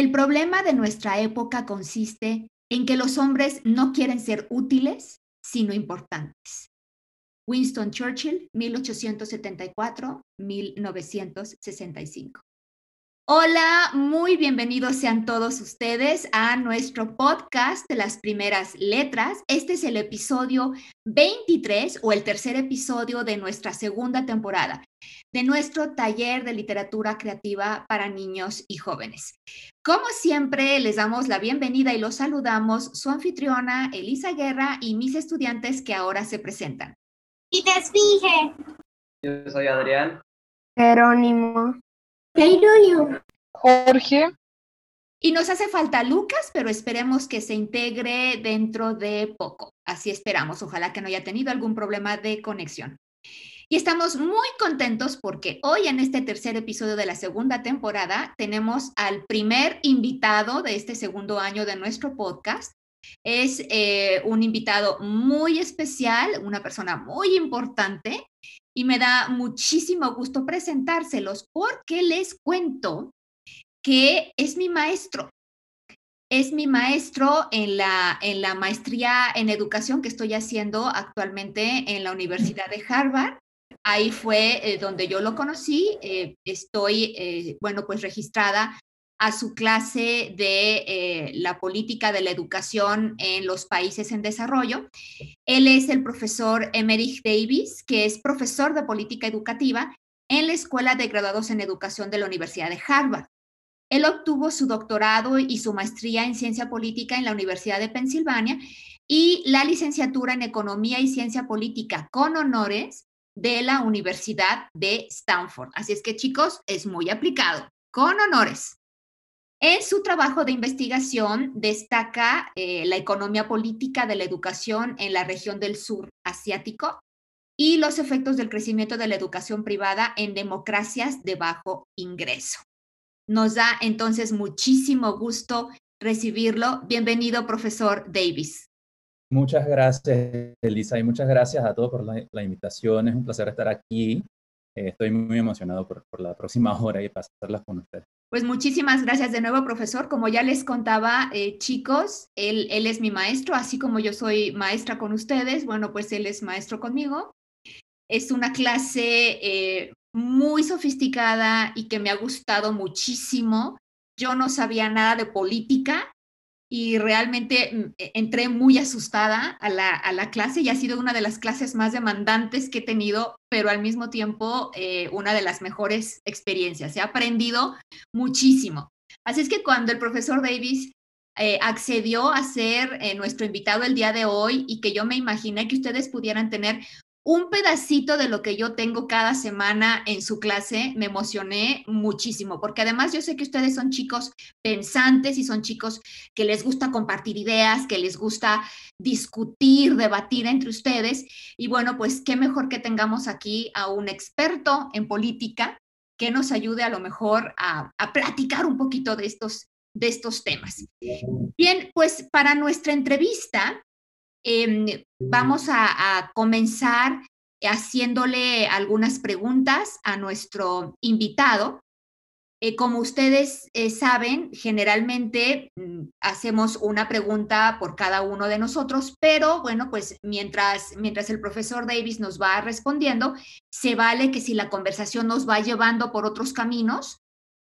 El problema de nuestra época consiste en que los hombres no quieren ser útiles, sino importantes. Winston Churchill, 1874-1965. Hola, muy bienvenidos sean todos ustedes a nuestro podcast de las primeras letras. Este es el episodio 23 o el tercer episodio de nuestra segunda temporada de nuestro taller de literatura creativa para niños y jóvenes. Como siempre, les damos la bienvenida y los saludamos su anfitriona Elisa Guerra y mis estudiantes que ahora se presentan. Y te fije. Yo soy Adrián. Jerónimo. Jorge. Y nos hace falta Lucas, pero esperemos que se integre dentro de poco. Así esperamos. Ojalá que no haya tenido algún problema de conexión. Y estamos muy contentos porque hoy en este tercer episodio de la segunda temporada tenemos al primer invitado de este segundo año de nuestro podcast. Es eh, un invitado muy especial, una persona muy importante y me da muchísimo gusto presentárselos porque les cuento que es mi maestro. Es mi maestro en la, en la maestría en educación que estoy haciendo actualmente en la Universidad de Harvard. Ahí fue eh, donde yo lo conocí. Eh, estoy, eh, bueno, pues registrada a su clase de la política de la educación en los países en desarrollo. Él es el profesor Emerich Davis, que es profesor de política educativa en la Escuela de Graduados en Educación de la Universidad de Harvard. Él obtuvo su doctorado y su maestría en ciencia política en la Universidad de Pensilvania y la licenciatura en economía y ciencia política con honores de la Universidad de Stanford. Así es que chicos, es muy aplicado, con honores. En su trabajo de investigación destaca eh, la economía política de la educación en la región del sur asiático y los efectos del crecimiento de la educación privada en democracias de bajo ingreso. Nos da entonces muchísimo gusto recibirlo. Bienvenido, profesor Davis. Muchas gracias, Elisa, y muchas gracias a todos por la, invitación. Es un placer estar aquí. Eh, estoy muy emocionado por, la próxima hora y pasarla con ustedes. Pues muchísimas gracias de nuevo, profesor. Como ya les contaba, eh, chicos, él, es mi maestro, así como yo soy maestra con ustedes. Bueno, pues él es maestro conmigo. Es una clase eh, muy sofisticada y que me ha gustado muchísimo. Yo no sabía nada de política, y realmente mm, e, entré muy asustada a la, clase y ha sido una de las clases más demandantes que he tenido, pero al mismo tiempo eh, una de las mejores experiencias. He aprendido muchísimo. Así es que cuando el profesor Davis eh, accedió a ser eh, nuestro invitado el día de hoy y que yo me imaginé que ustedes pudieran tener un pedacito de lo que yo tengo cada semana en su clase, me emocioné muchísimo, porque además yo sé que ustedes son chicos pensantes y son chicos que les gusta compartir ideas, que les gusta discutir, debatir entre ustedes. Y bueno, pues qué mejor que tengamos aquí a un experto en política que nos ayude a lo mejor a, platicar un poquito de estos, de estos temas. Bien, pues para nuestra entrevista Em, vamos a, comenzar haciéndole algunas preguntas a nuestro invitado. Eh, como ustedes eh, saben, generalmente mm, hacemos una pregunta por cada uno de nosotros, pero bueno, pues mientras, mientras el profesor Davis nos va respondiendo, se vale que si la conversación nos va llevando por otros caminos,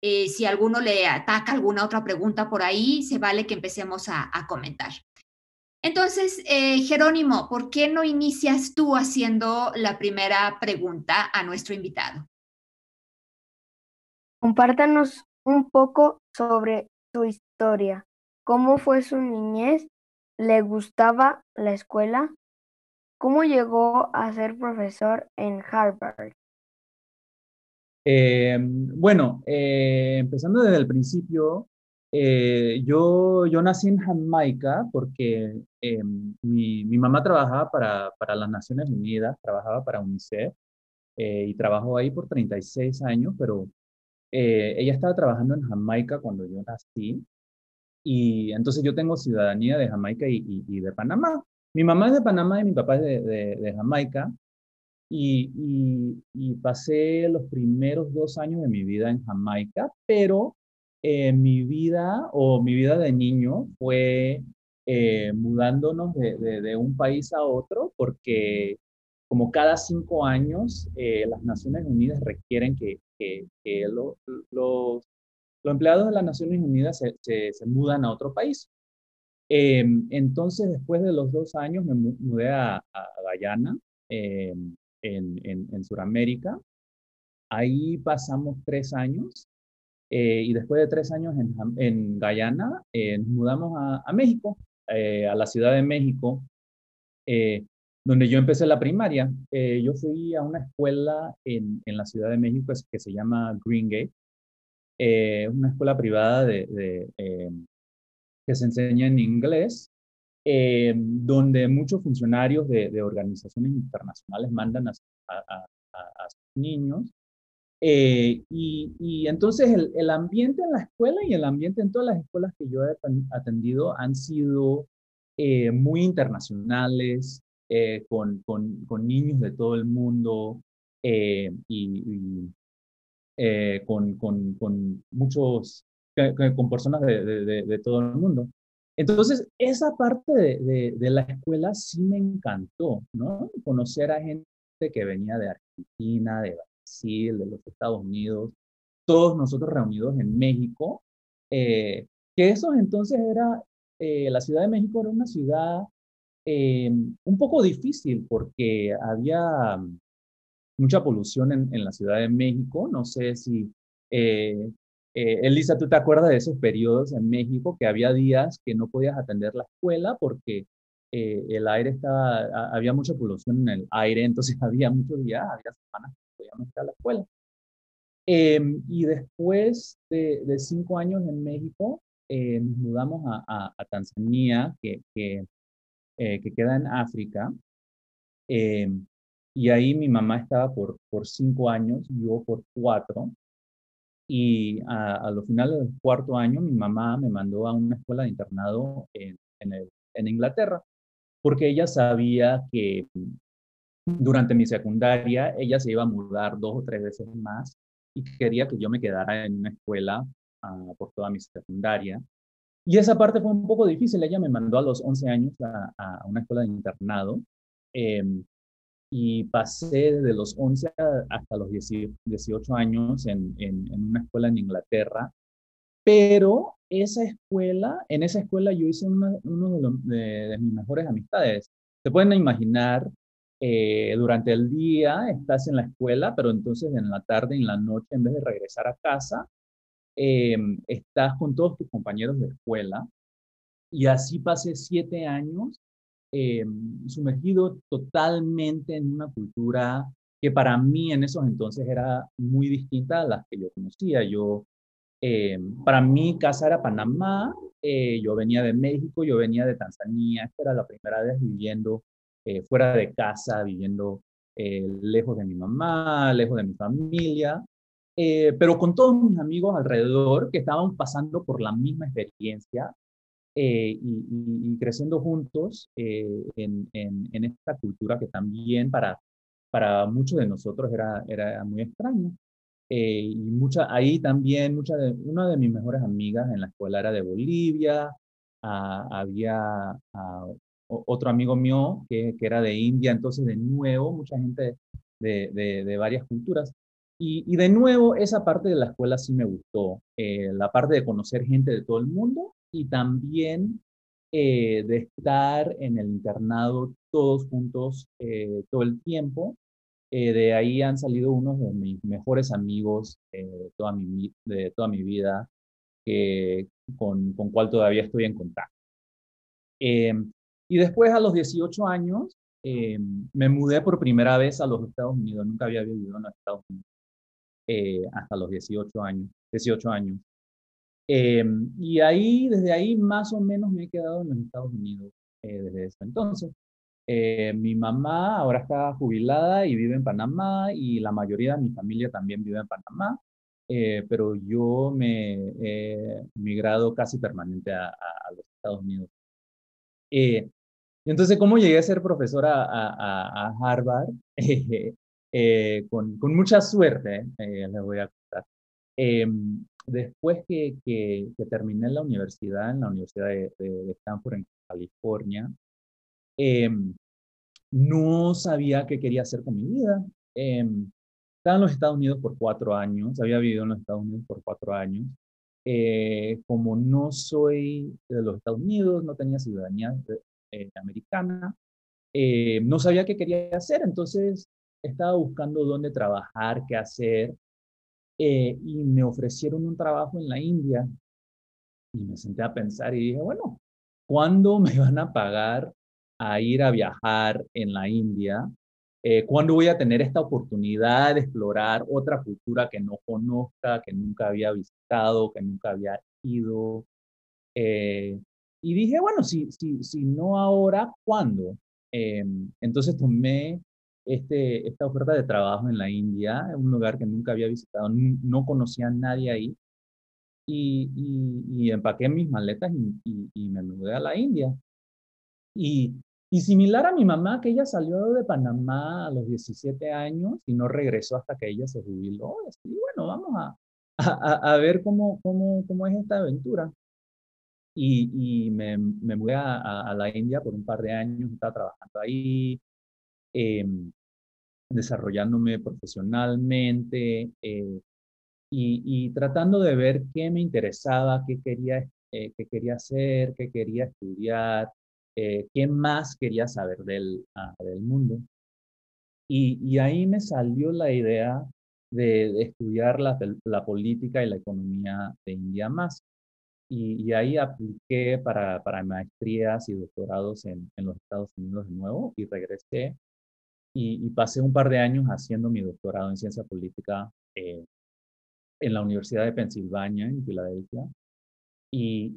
Eh, si alguno le ataca alguna otra pregunta por ahí, se vale que empecemos a, comentar. Entonces, eh, Jerónimo, ¿por qué no inicias tú haciendo la primera pregunta a nuestro invitado? Compártanos un poco sobre su historia. ¿Cómo fue su niñez? ¿Le gustaba la escuela? ¿Cómo llegó a ser profesor en Harvard? Eh, bueno, eh, empezando desde el principio, eh, yo, yo nací en Jamaica porque mi, mi, mamá trabajaba para, para, las Naciones Unidas, trabajaba para UNICEF y trabajó ahí por 36 años, pero ella estaba trabajando en Jamaica cuando yo nací y entonces yo tengo ciudadanía de Jamaica y, y, de Panamá. Mi mamá es de Panamá y mi papá es de, de, de Jamaica. Y, y, pasé los primeros dos años de mi vida en Jamaica, pero eh, mi vida o mi vida de niño fue eh, mudándonos de, de, un país a otro porque como cada cinco años eh, las Naciones Unidas requieren que, que, los, los, empleados de las Naciones Unidas se, se, mudan a otro país. entonces, después de los dos años me mudé a, a Guyana en, en, Sudamérica. Ahí pasamos tres años eh, y después de tres años en, en Guyana eh, nos mudamos a, México, eh, a la Ciudad de México, donde yo empecé la primaria. yo fui a una escuela en, en, la Ciudad de México que se llama Green Gate, una escuela privada de, de que se enseña en inglés eh, donde muchos funcionarios de, organizaciones internacionales mandan a, sus niños. Eh, y, entonces el, ambiente en la escuela y el ambiente en todas las escuelas que yo he atendido han sido eh, muy internacionales, con, con, niños de todo el mundo y, con, con, muchos, con personas de, de todo el mundo. Entonces, esa parte de, de, la escuela sí me encantó, ¿no? Conocer a gente que venía de Argentina, de Brasil, de los Estados Unidos, todos nosotros reunidos en México, eh, que eso entonces era, eh, la Ciudad de México era una ciudad eh, un poco difícil porque había mucha polución en, en, la Ciudad de México, no sé si eh, Elisa, ¿tú te acuerdas de esos periodos en México que había días que no podías atender la escuela porque eh, el aire estaba, había mucha polución en el aire, entonces había muchos días, había semanas podíamos ir a la escuela. Em, y después de, cinco años en México, eh, nos mudamos a, Tanzania, que, que, que, queda en África. Em, y ahí mi mamá estaba por, por cinco años, yo por cuatro. Y a, a los finales del cuarto año, mi mamá me mandó a una escuela de internado en, en, Inglaterra, porque ella sabía que durante mi secundaria ella se iba a mudar dos o tres veces más y quería que yo me quedara en una escuela uh, por toda mi secundaria. Y esa parte fue un poco difícil. Ella me mandó a los 11 años a, a una escuela de internado. Eh, y pasé desde los 11 hasta los 18 años en, en, una escuela en Inglaterra, pero esa escuela, en esa escuela yo hice una, uno de, mis mejores amistades. Se pueden imaginar, eh, durante el día estás en la escuela, pero entonces en la tarde en la noche, en vez de regresar a casa, em, estás con todos tus compañeros de escuela. Y así pasé siete años eh, sumergido totalmente en una cultura que para mí en esos entonces era muy distinta a las que yo conocía. Yo, eh, para mí, casa era Panamá, eh, yo venía de México, yo venía de Tanzania, esta era la primera vez viviendo fuera de casa, viviendo lejos de mi mamá, lejos de mi familia, pero con todos mis amigos alrededor que estaban pasando por la misma experiencia eh, y, creciendo juntos eh, en, en, esta cultura que también para, para muchos de nosotros era, era muy extraño. Eh, y mucha, ahí también, mucha de, una de mis mejores amigas en la escuela era de Bolivia, ah, había ah, otro amigo mío que, que, era de India, entonces de nuevo, mucha gente de, de, de varias culturas. y, de nuevo, esa parte de la escuela sí me gustó, eh, la parte de conocer gente de todo el mundo y también eh, de estar en el internado todos juntos eh, todo el tiempo. de ahí han salido unos de mis mejores amigos de, toda mi, de toda mi vida, con, con cual todavía estoy en contacto. Y después, a los 18 años, me mudé por primera vez a los Estados Unidos. Nunca había vivido en los Estados Unidos. Eh, hasta los 18 años. 18 años. Em, y ahí, desde ahí, más o menos me he quedado en los Estados Unidos eh, desde ese entonces. Eh, mi mamá ahora está jubilada y vive en Panamá y la mayoría de mi familia también vive en Panamá, pero yo me he migrado casi permanente a, los Estados Unidos. Entonces, ¿cómo llegué a ser profesora a, a Harvard? Eh, con, con, mucha suerte, eh, les voy a contar. Em, después que, que, terminé la universidad, en la Universidad de, Stanford en California, em, no sabía qué quería hacer con mi vida. Em, estaba en los Estados Unidos por cuatro años, había vivido en los Estados Unidos por cuatro años. Eh, como no soy de los Estados Unidos, no tenía ciudadanía americana, no sabía qué quería hacer, entonces estaba buscando dónde trabajar, qué hacer, eh, y me ofrecieron un trabajo en la India. Y me senté a pensar y dije, bueno, ¿cuándo me van a pagar a ir a viajar en la India? Eh, ¿Cuándo voy a tener esta oportunidad de explorar otra cultura que no conozca, que nunca había visitado, que nunca había ido? Eh, y dije, bueno, si, si, si no ahora, ¿cuándo? entonces tomé este, esta oferta de trabajo en la India, un lugar que nunca había visitado, no conocía a nadie ahí. Y, y, empaqué mis maletas y, y, me mudé a la India. Y, similar a mi mamá, que ella salió de Panamá a los 17 años y no regresó hasta que ella se jubiló. Y bueno, vamos a, a, a ver cómo, cómo, cómo, es esta aventura. Y, me, me, mudé a, a, la India por un par de años, estaba trabajando ahí. Eh, desarrollándome profesionalmente eh, y, tratando de ver qué me interesaba, qué quería, eh, qué quería hacer, qué quería estudiar, eh, qué más quería saber del, ah, del mundo. Y, ahí me salió la idea de, estudiar la, la, política y la economía de India más. Y, ahí apliqué para, para maestrías y doctorados en, en los Estados Unidos de nuevo y regresé y, pasé un par de años haciendo mi doctorado en ciencia política eh, en la Universidad de Pensilvania, en Filadelfia. Y,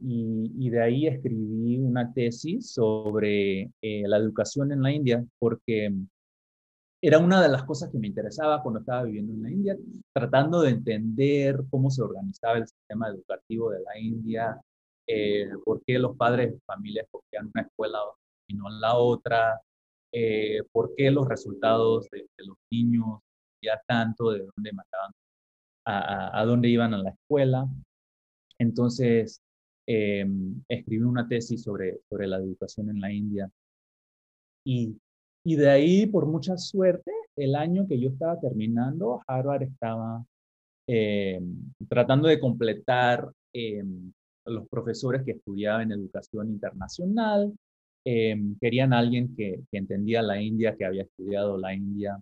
y, de ahí escribí una tesis sobre eh, la educación en la India, porque era una de las cosas que me interesaba cuando estaba viviendo en la India, tratando de entender cómo se organizaba el sistema educativo de la India, eh, por qué los padres de familias escogían una escuela y no la otra, eh, por qué los resultados de, los niños ya tanto, de dónde mataban, a, dónde iban a la escuela. Entonces, eh, escribí una tesis sobre, sobre la educación en la India. Y, y de ahí, por mucha suerte, el año que yo estaba terminando, Harvard estaba eh, tratando de completar los profesores que estudiaban educación internacional Em, querían alguien que, entendía la India, que había estudiado la India.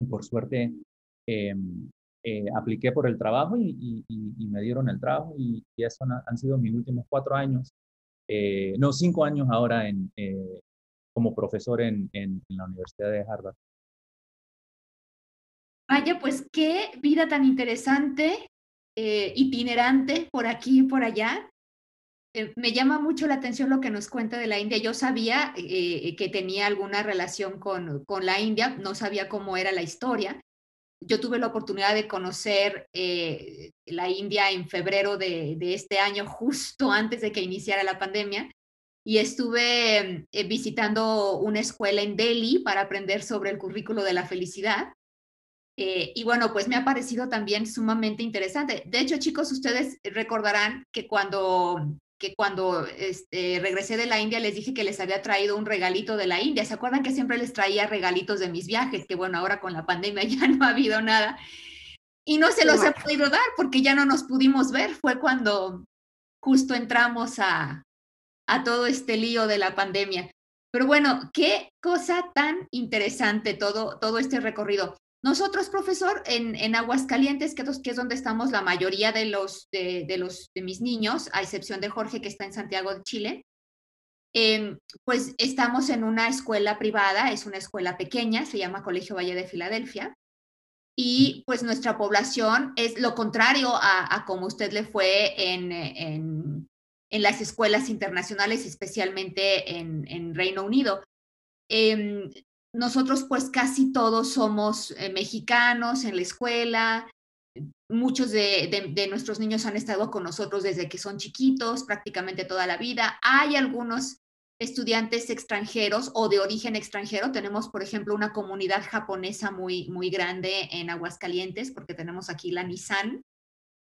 Y por suerte em, eh, apliqué por el trabajo y, me dieron el trabajo y, eso han, sido mis últimos cuatro años, eh, no, cinco años ahora en, eh, como profesor en, la Universidad de Harvard. Vaya, pues qué vida tan interesante, itinerante por aquí y por allá. Eh, me llama mucho la atención lo que nos cuenta de la India. Yo sabía eh, que tenía alguna relación con, la India, no sabía cómo era la historia. Yo tuve la oportunidad de conocer eh, la India en febrero de, este año, justo antes de que iniciara la pandemia, y estuve visitando una escuela en Delhi para aprender sobre el currículo de la felicidad. y bueno, pues me ha parecido también sumamente interesante. De hecho, chicos, ustedes recordarán que cuando que cuando este, regresé de la India les dije que les había traído un regalito de la India. ¿Se acuerdan que siempre les traía regalitos de mis viajes? Que bueno, ahora con la pandemia ya no ha habido nada. Y no se los he podido dar porque ya no nos pudimos ver. Fue cuando justo entramos a, a todo este lío de la pandemia. Pero bueno, qué cosa tan interesante todo, todo este recorrido. Nosotros, profesor, en, en Aguascalientes, que, es donde estamos la mayoría de los, de, los, de mis niños, a excepción de Jorge, que está en Santiago de Chile, em, pues estamos en una escuela privada, es una escuela pequeña, se llama Colegio Valle de Filadelfia, y pues nuestra población es lo contrario a, como usted le fue en, en, en, las escuelas internacionales, especialmente en, en Reino Unido. Eh, nosotros pues casi todos somos eh, mexicanos en la escuela, muchos de, nuestros niños han estado con nosotros desde que son chiquitos, prácticamente toda la vida. Hay algunos estudiantes extranjeros o de origen extranjero. Tenemos, por ejemplo, una comunidad japonesa muy, muy grande en Aguascalientes, porque tenemos aquí la Nissan,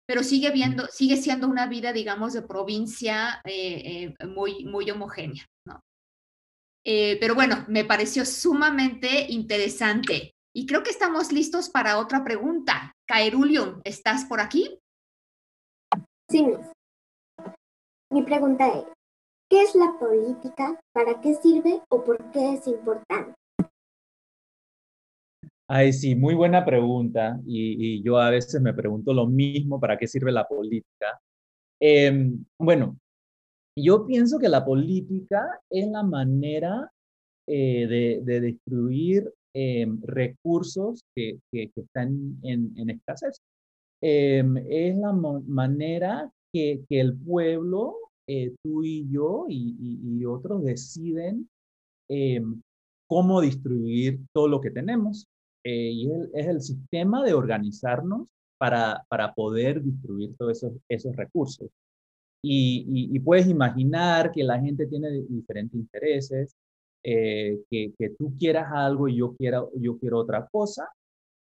pero sigue, viendo, sigue siendo una vida, digamos, de provincia eh, eh, muy, muy homogénea. ¿no? Eh, pero bueno, me pareció sumamente interesante. Y creo que estamos listos para otra pregunta. Caerulium, ¿estás por aquí? Sí. Mi pregunta es, ¿qué es la política? ¿Para qué sirve o por qué es importante? Ay, sí, muy buena pregunta. Y, yo a veces me pregunto lo mismo, ¿para qué sirve la política? Em, bueno, yo pienso que la política es la manera eh, de, de, distribuir em, recursos que, están en, escasez. Em, es la manera que, el pueblo, eh, tú y yo y, y, otros deciden cómo distribuir todo lo que tenemos. Eh, y es, el sistema de organizarnos para, para poder distribuir todos esos, esos recursos. Y, puedes imaginar que la gente tiene diferentes intereses, eh, que, que, tú quieras algo y yo, quiera, yo quiero otra cosa,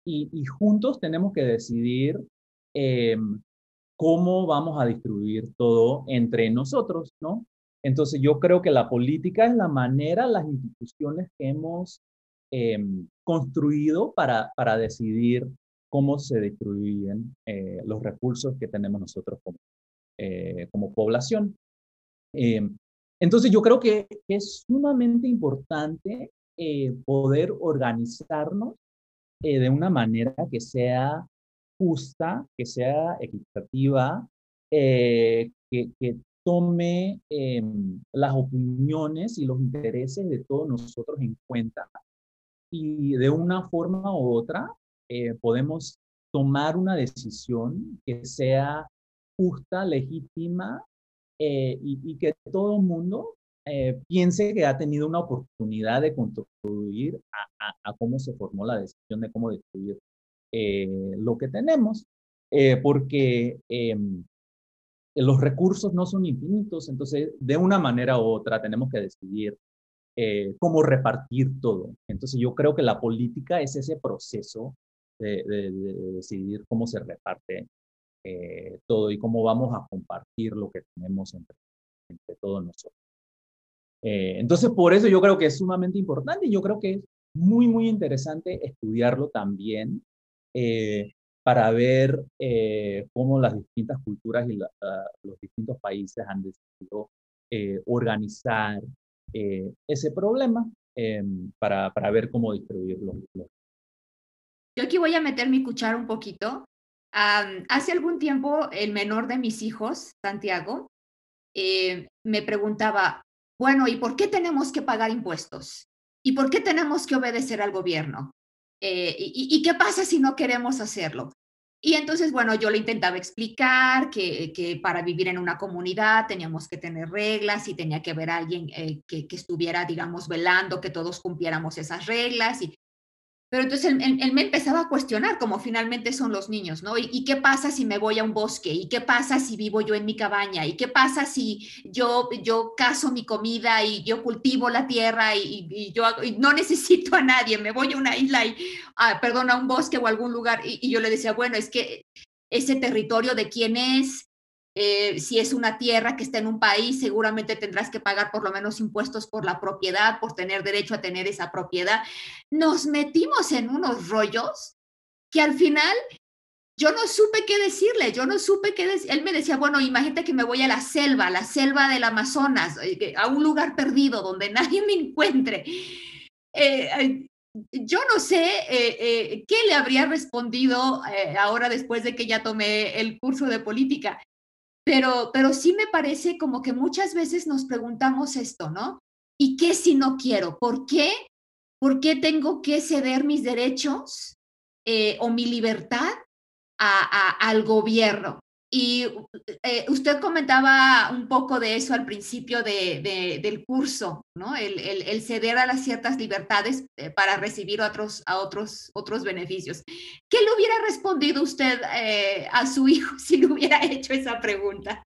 y, juntos tenemos que decidir em, cómo vamos a distribuir todo entre nosotros, ¿no? Entonces yo creo que la política es la manera, las instituciones que hemos em, construido para, para decidir cómo se distribuyen eh, los recursos que tenemos nosotros como, eh, como población. Eh, entonces yo creo que es sumamente importante eh, poder organizarnos de una manera que sea justa, que sea equitativa, que, que, tome em, las opiniones y los intereses de todos nosotros en cuenta y de una forma u otra podemos tomar una decisión que sea justa, legítima eh, y, que todo el mundo eh, piense que ha tenido una oportunidad de contribuir a, cómo se formó la decisión de cómo destruir eh, lo que tenemos, porque em, los recursos no son infinitos, entonces de una manera u otra tenemos que decidir cómo repartir todo. Entonces yo creo que la política es ese proceso de, de decidir cómo se reparte eh, todo y cómo vamos a compartir lo que tenemos entre, entre todos nosotros. Eh, entonces, por eso yo creo que es sumamente importante y yo creo que es muy, muy interesante estudiarlo también eh, para ver cómo las distintas culturas y los distintos países han decidido organizar ese problema para, para, ver cómo distribuirlo. Yo aquí voy a meter mi cuchara un poquito hace algún tiempo, el menor de mis hijos, Santiago, eh, me preguntaba, bueno, ¿y por qué tenemos que pagar impuestos? ¿Y por qué tenemos que obedecer al gobierno? Eh, y, qué pasa si no queremos hacerlo? Y entonces, bueno, yo le intentaba explicar que, que, para vivir en una comunidad teníamos que tener reglas y tenía que haber alguien eh, que, que, estuviera, digamos, velando que todos cumpliéramos esas reglas. Y, pero entonces él, me empezaba a cuestionar, como finalmente son los niños, ¿no? ¿Y, qué pasa si me voy a un bosque? ¿Y qué pasa si vivo yo en mi cabaña? ¿Y qué pasa si yo, yo caso mi comida y yo cultivo la tierra y, yo no necesito a nadie? Me voy a una isla y, ah, perdón, a un bosque o a algún lugar. Y, y yo le decía, bueno, es que ese territorio de quién es, eh, si es una tierra que está en un país, seguramente tendrás que pagar por lo menos impuestos por la propiedad, por tener derecho a tener esa propiedad. Nos metimos en unos rollos que al final yo no supe qué decirle, yo no supe qué decir. Él me decía, bueno, imagínate que me voy a la selva, la selva del Amazonas, eh, a un lugar perdido donde nadie me encuentre. Eh, yo no sé eh, qué le habría respondido ahora después de que ya tomé el curso de política, pero, pero sí me parece como que muchas veces nos preguntamos esto, ¿no? ¿Y qué si no quiero? ¿Por qué? ¿Por qué tengo que ceder mis derechos o mi libertad al gobierno. Y eh, usted comentaba un poco de eso al principio del curso, ¿no? El, ceder a las ciertas libertades eh, para recibir otros, otros, otros beneficios. ¿Qué le hubiera respondido usted eh, a su hijo si le hubiera hecho esa pregunta?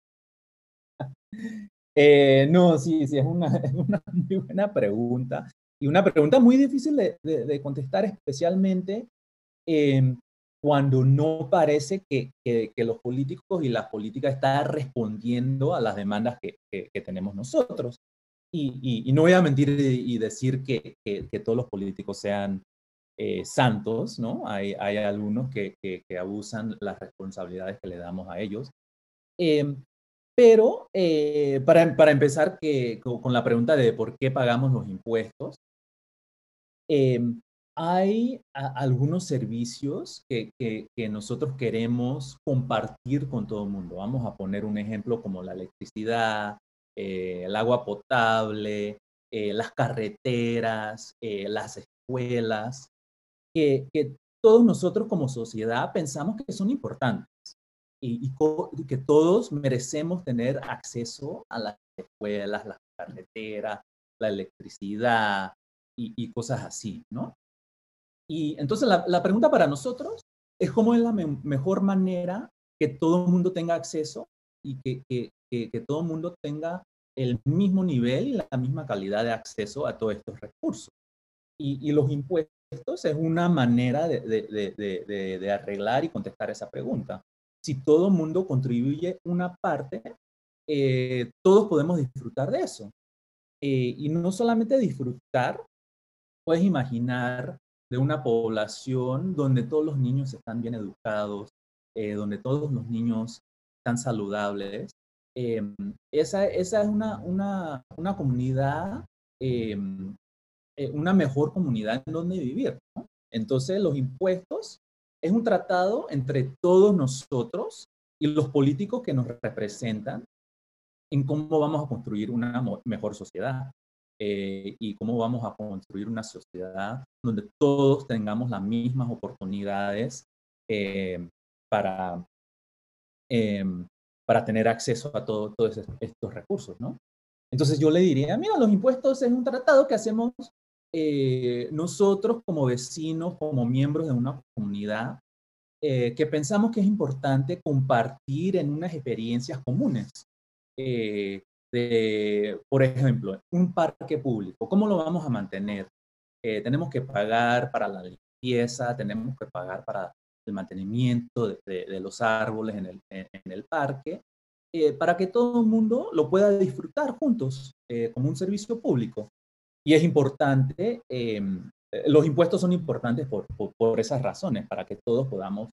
no, sí, sí, es una, muy buena pregunta y una pregunta muy difícil de, contestar, especialmente cuando no parece que, los políticos y la política están respondiendo a las demandas que, tenemos nosotros. Y, no voy a mentir y, decir que, todos los políticos sean eh, santos, ¿no? Hay, algunos que, abusan las responsabilidades que le damos a ellos. Em, pero eh, para, empezar con la pregunta de por qué pagamos los impuestos, hay algunos servicios que, nosotros queremos compartir con todo el mundo. Vamos a poner un ejemplo como la electricidad, eh, el agua potable, eh, las carreteras, eh, las escuelas, que, todos nosotros como sociedad pensamos que son importantes y, que todos merecemos tener acceso a las escuelas, las carreteras, la electricidad y, y cosas así, ¿no? Y entonces la, pregunta para nosotros es cómo es la mejor manera que todo el mundo tenga acceso y que, que, que, todo el mundo tenga el mismo nivel y la misma calidad de acceso a todos estos recursos. Y, los impuestos es una manera de, de, de, de, arreglar y contestar esa pregunta. Si todo el mundo contribuye una parte, eh, todos podemos disfrutar de eso. Eh, y no solamente disfrutar, puedes imaginar de una población donde todos los niños están bien educados, eh, donde todos los niños están saludables. Em, esa, esa, es una, una, una comunidad, em, eh, una mejor comunidad en donde vivir. Entonces, los impuestos es un tratado entre todos nosotros y los políticos que nos representan en cómo vamos a construir una mejor sociedad. Eh, y cómo vamos a construir una sociedad donde todos tengamos las mismas oportunidades eh, para, eh, para tener acceso a todos estos recursos, ¿no? Entonces yo le diría, mira, los impuestos es un tratado que hacemos nosotros como vecinos, como miembros de una comunidad, que pensamos que es importante compartir en unas experiencias comunes de, por ejemplo, un parque público, ¿cómo lo vamos a mantener? Eh, tenemos que pagar para la limpieza, tenemos que pagar para el mantenimiento de, los árboles en el, en, el parque, eh, para que todo el mundo lo pueda disfrutar juntos eh, como un servicio público. Y es importante, em, los impuestos son importantes por, por, por, esas razones, para que todos podamos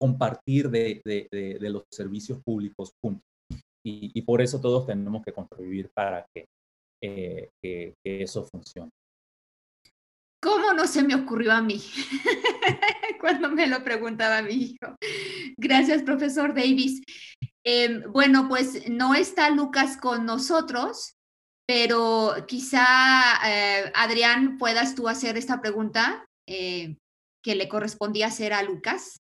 compartir de, de los servicios públicos juntos y, por eso todos tenemos que contribuir para eh, que, eso funcione. ¿Cómo no se me ocurrió a mí cuando me lo preguntaba mi hijo? Gracias, profesor Davis. Em, bueno, pues no está Lucas con nosotros, pero quizá, eh, Adrián, puedas tú hacer esta pregunta eh, que le correspondía hacer a Lucas.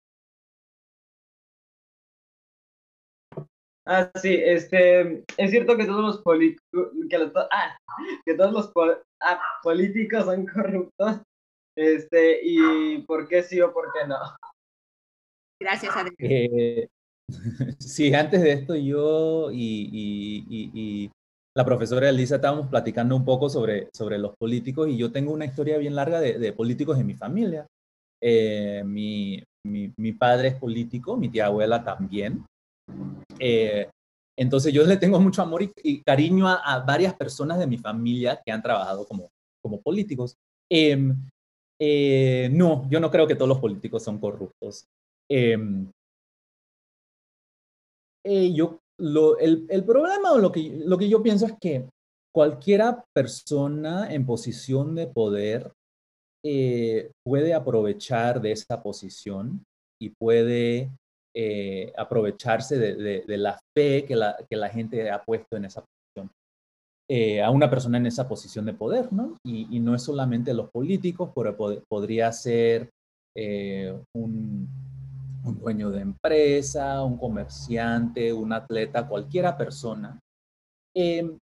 Ah, sí, este, es cierto que todos los políticos, que, ah, que todos los ah, políticos son corruptos, este, y por qué sí o por qué no. Gracias, Adrián. Eh, sí, antes de esto yo y, y, y, la profesora Elisa estábamos platicando un poco sobre, sobre los políticos y yo tengo una historia bien larga de, de políticos en mi familia. Eh, mi, mi, mi padre es político, mi tía abuela también. Eh, entonces yo le tengo mucho amor y, cariño a, varias personas de mi familia que han trabajado como, como políticos. Em, eh, no, yo no creo que todos los políticos son corruptos. Em, Eh, yo, lo, el, el, problema o lo que, lo que yo pienso es que cualquiera persona en posición de poder eh, puede aprovechar de esa posición y puede eh, aprovecharse de, de, la fe que la, que la gente ha puesto en esa posición. Eh, a una persona en esa posición de poder, ¿no? Y, no es solamente los políticos, pero podría ser un, un dueño de empresa, un comerciante, un atleta, cualquiera persona. Em,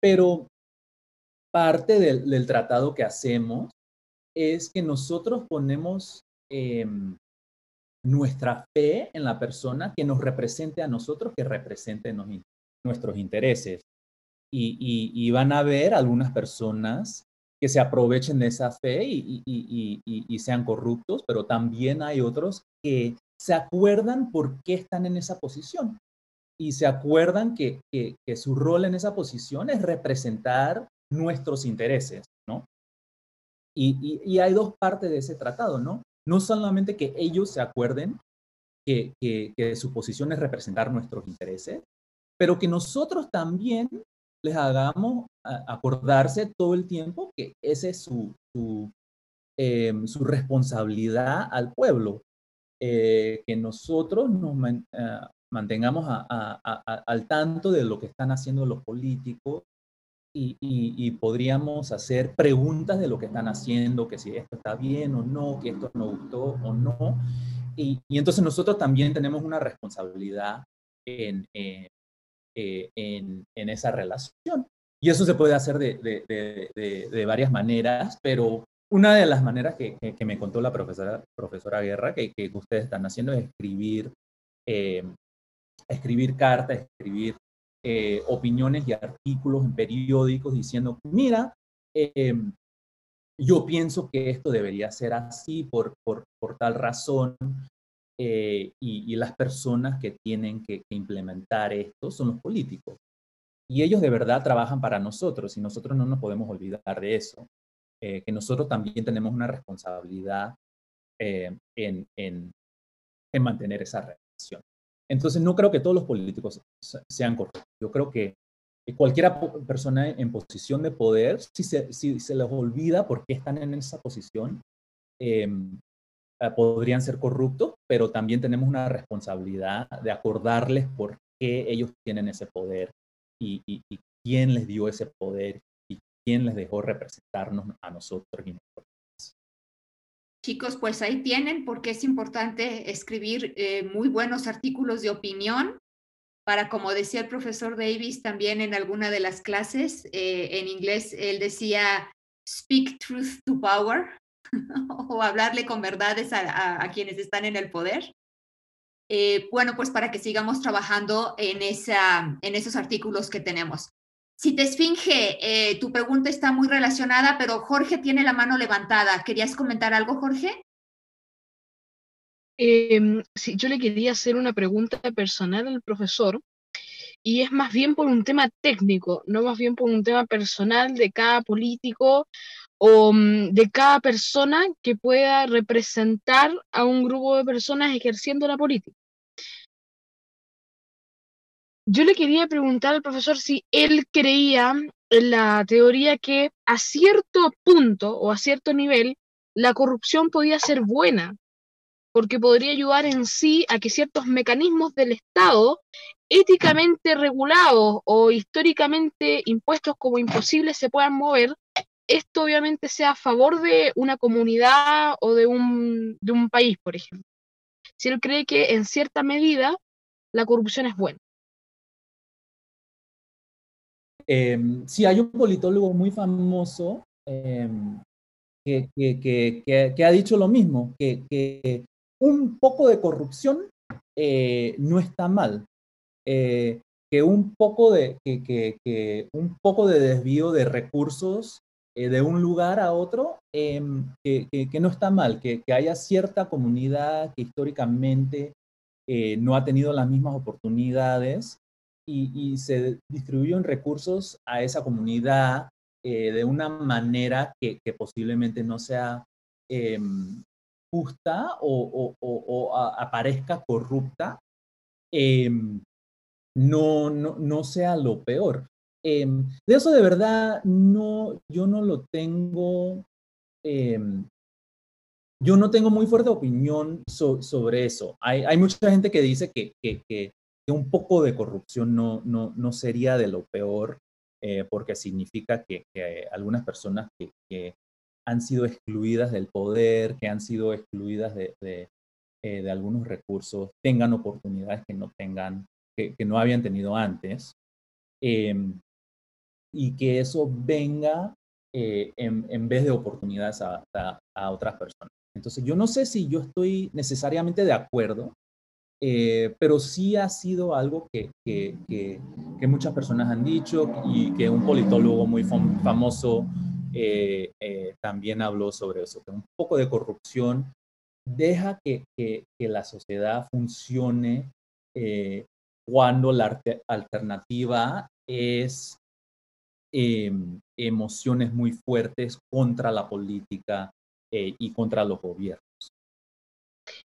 pero parte del, tratado que hacemos es que nosotros ponemos em, nuestra fe en la persona que nos represente a nosotros, que represente nuestros intereses. Y, van a haber algunas personas que se aprovechen de esa fe y, y, sean corruptos, pero también hay otros que se acuerdan por qué están en esa posición y se acuerdan que, su rol en esa posición es representar nuestros intereses, ¿no? Y, hay dos partes de ese tratado, ¿no? No solamente que ellos se acuerden que, su posición es representar nuestros intereses, pero que nosotros también les hagamos acordarse todo el tiempo que esa es su, em, su responsabilidad al pueblo, eh, que nosotros nos eh, mantengamos al tanto de lo que están haciendo los políticos y, podríamos hacer preguntas de lo que están haciendo, que si esto está bien o no, que esto no gustó o no. Y, entonces nosotros también tenemos una responsabilidad en, eh, en, en, esa relación. Y eso se puede hacer de, de, varias maneras, pero una de las maneras que, me contó la profesora, profesora Guerra que, ustedes están haciendo es escribir, eh, escribir cartas, escribir eh, opiniones y artículos en periódicos diciendo, mira, eh, yo pienso que esto debería ser así por, por, tal razón. y, las personas que tienen que, implementar esto son los políticos. Y ellos de verdad trabajan para nosotros y nosotros no nos podemos olvidar de eso. Eh, que nosotros también tenemos una responsabilidad eh, en, en, en, mantener esa relación. Entonces, no creo que todos los políticos sean corruptos. Yo creo que cualquier persona en posición de poder, si se, se les olvida por qué están en esa posición, em, eh, podrían ser corruptos, pero también tenemos una responsabilidad de acordarles por qué ellos tienen ese poder y, y, y quién les dio ese poder quién les dejó representarnos a nosotros y Chicos, pues ahí tienen porque es importante escribir eh, muy buenos artículos de opinión para, como decía el profesor Davis también en alguna de las clases, eh, en inglés él decía, speak truth to power, o hablarle con verdades a, quienes están en el poder. Eh, bueno, pues para que sigamos trabajando en, esa, en esos artículos que tenemos. Si te esfinge, eh, tu pregunta está muy relacionada, pero Jorge tiene la mano levantada. ¿Querías comentar algo, Jorge? Em, sí, yo le quería hacer una pregunta personal al profesor y es más bien por un tema técnico, no más bien por un tema personal de cada político o mm, de cada persona que pueda representar a un grupo de personas ejerciendo la política. Yo le quería preguntar al profesor si él creía en la teoría que a cierto punto o a cierto nivel la corrupción podía ser buena, porque podría ayudar en sí a que ciertos mecanismos del Estado éticamente regulados o históricamente impuestos como imposibles se puedan mover, esto obviamente sea a favor de una comunidad o de un, de un país, por ejemplo. Si él cree que en cierta medida la corrupción es buena. Eh, sí, hay un politólogo muy famoso em, que, ha dicho lo mismo, que, un poco de corrupción eh, no está mal, eh, que, un poco de, que, un poco de desvío de recursos eh, de un lugar a otro, em, que, no está mal, que, haya cierta comunidad que históricamente no ha tenido las mismas oportunidades y, se distribuyen recursos a esa comunidad eh, de una manera que, posiblemente no sea em, justa o, aparezca corrupta. Em, no, no, no sea lo peor. Em, de eso de verdad no, yo no lo tengo, yo no tengo muy fuerte opinión sobre eso. Hay, mucha gente que dice que, un poco de corrupción no, no, no sería de lo peor, eh, porque significa que, algunas personas que, han sido excluidas del poder, que han sido excluidas de, de, eh, algunos recursos, tengan oportunidades que no tengan, que, no habían tenido antes. Em, y que eso venga eh, en, en, vez de oportunidades a, a, otras personas. Entonces, yo no sé si yo estoy necesariamente de acuerdo, eh, pero sí ha sido algo que, que, que, muchas personas han dicho y que un politólogo muy famoso eh, también habló sobre eso, que un poco de corrupción deja que, la sociedad funcione cuando la alternativa es Em, emociones muy fuertes contra la política eh, y contra los gobiernos.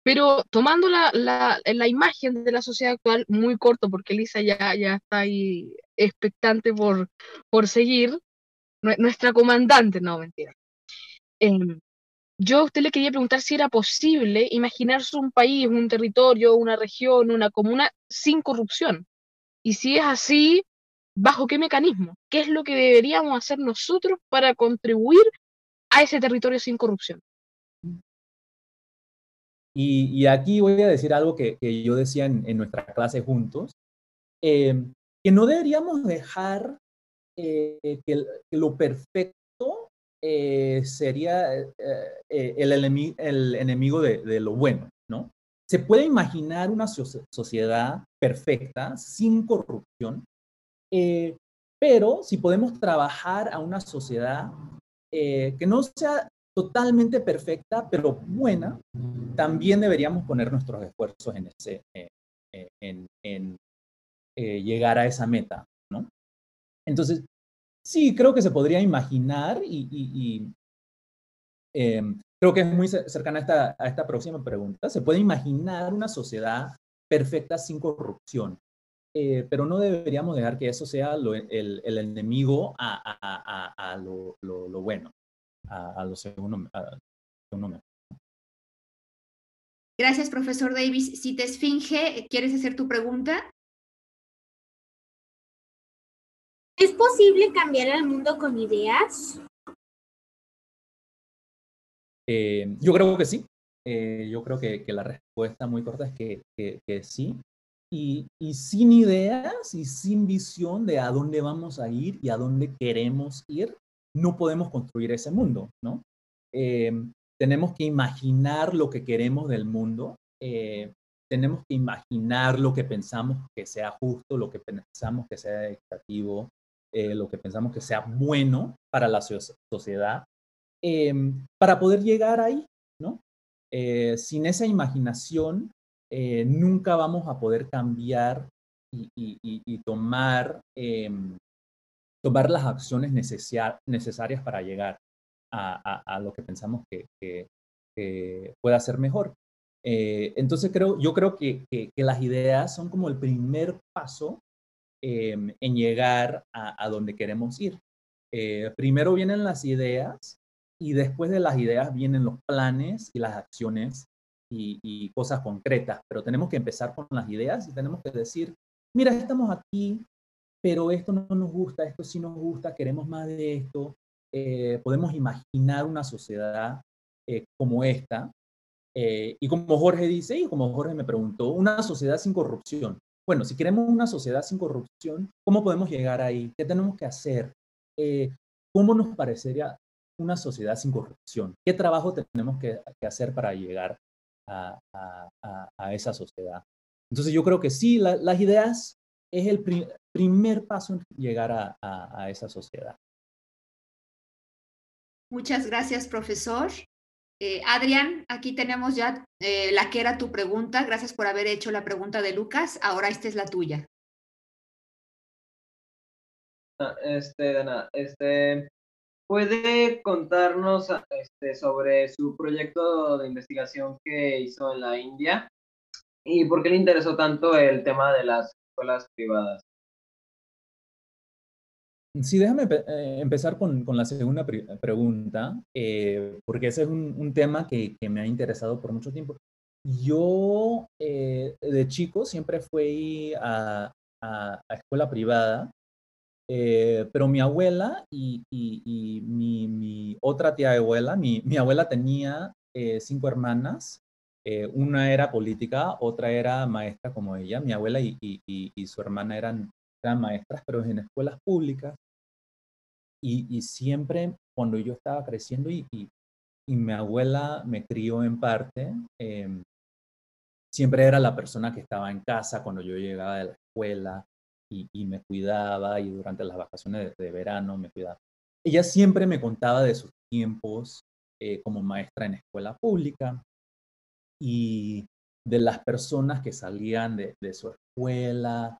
Pero tomando la, la, la, imagen de la sociedad actual, muy corto, porque Elisa ya, ya está ahí expectante por, por seguir, nuestra comandante, no, mentira. Em, yo a usted le quería preguntar si era posible imaginarse un país, un territorio, una región, una comuna sin corrupción. Y si es así, ¿Bajo qué mecanismo? ¿Qué es lo que deberíamos hacer nosotros para contribuir a ese territorio sin corrupción? Y, aquí voy a decir algo que, yo decía en, nuestra clase juntos, eh, que no deberíamos dejar eh, que, lo perfecto eh, sería el, enemigo de, lo bueno, ¿no? Se puede imaginar una sociedad perfecta, sin corrupción, eh, pero si podemos trabajar a una sociedad eh, que no sea totalmente perfecta, pero buena, también deberíamos poner nuestros esfuerzos en, ese, eh, en, llegar a esa meta, ¿no? Entonces, sí, creo que se podría imaginar y, em, creo que es muy cercana a esta, a esta próxima pregunta. Se puede imaginar una sociedad perfecta sin corrupción, eh, pero no deberíamos dejar que eso sea el, el, enemigo a, a, a, a lo, lo, bueno, a, lo segundo. Gracias, profesor Davis. Si te esfinge, ¿quieres hacer tu pregunta? ¿Es posible cambiar el mundo con ideas? Eh, yo creo que sí. Eh, yo creo que, que, la respuesta muy corta es que, que, que sí y, sin ideas y sin visión de a dónde vamos a ir y a dónde queremos ir, no podemos construir ese mundo, ¿no? Em, tenemos que imaginar lo que queremos del mundo, eh, tenemos que imaginar lo que pensamos que sea justo, lo que pensamos que sea equitativo, eh, lo que pensamos que sea bueno para la sociedad, em, para poder llegar ahí, ¿no? Eh, sin esa imaginación, eh, nunca vamos a poder cambiar y, tomar, em, tomar las acciones necesarias para llegar a, lo que pensamos que, pueda ser mejor. Eh, entonces creo, yo creo que, las ideas son como el primer paso em, en llegar a, donde queremos ir. Eh, primero vienen las ideas y después de las ideas vienen los planes y las acciones y, cosas concretas, pero tenemos que empezar con las ideas y tenemos que decir, mira, estamos aquí, pero esto no nos gusta, esto sí nos gusta, queremos más de esto. Eh, podemos imaginar una sociedad eh, como esta. Eh, y como Jorge dice, y como Jorge me preguntó, una sociedad sin corrupción. Bueno, si queremos una sociedad sin corrupción, ¿cómo podemos llegar ahí? ¿Qué tenemos que hacer? ¿Cómo nos parecería una sociedad sin corrupción? ¿Qué trabajo tenemos que, hacer para llegar a, esa sociedad. Entonces yo creo que sí, las ideas es el primer paso en llegar a, esa sociedad. Muchas gracias, profesor. Eh, Adrián, aquí tenemos ya eh, la que era tu pregunta. Gracias por haber hecho la pregunta de Lucas. Ahora esta es la tuya. Ah, este, Dana, este, ¿Puede contarnos este, sobre su proyecto de investigación que hizo en la India? ¿Y por qué le interesó tanto el tema de las escuelas privadas? Sí, déjame eh, empezar con, con, la segunda pregunta, eh, porque ese es un, un tema que, que, me ha interesado por mucho tiempo. Yo eh, de chico siempre fui a, a, escuela privada, pero mi abuela y, y, mi, otra tía abuela, mi, mi abuela tenía cinco hermanas, una era política, otra era maestra como ella, mi abuela y, y su hermana eran, eran maestras, pero en escuelas públicas. Y, siempre cuando yo estaba creciendo y, y, mi abuela me crió en parte, em, siempre era la persona que estaba en casa cuando yo llegaba de la escuela y, me cuidaba y durante las vacaciones de, verano me cuidaba. Ella siempre me contaba de sus tiempos eh, como maestra en escuela pública y de las personas que salían de, de su escuela,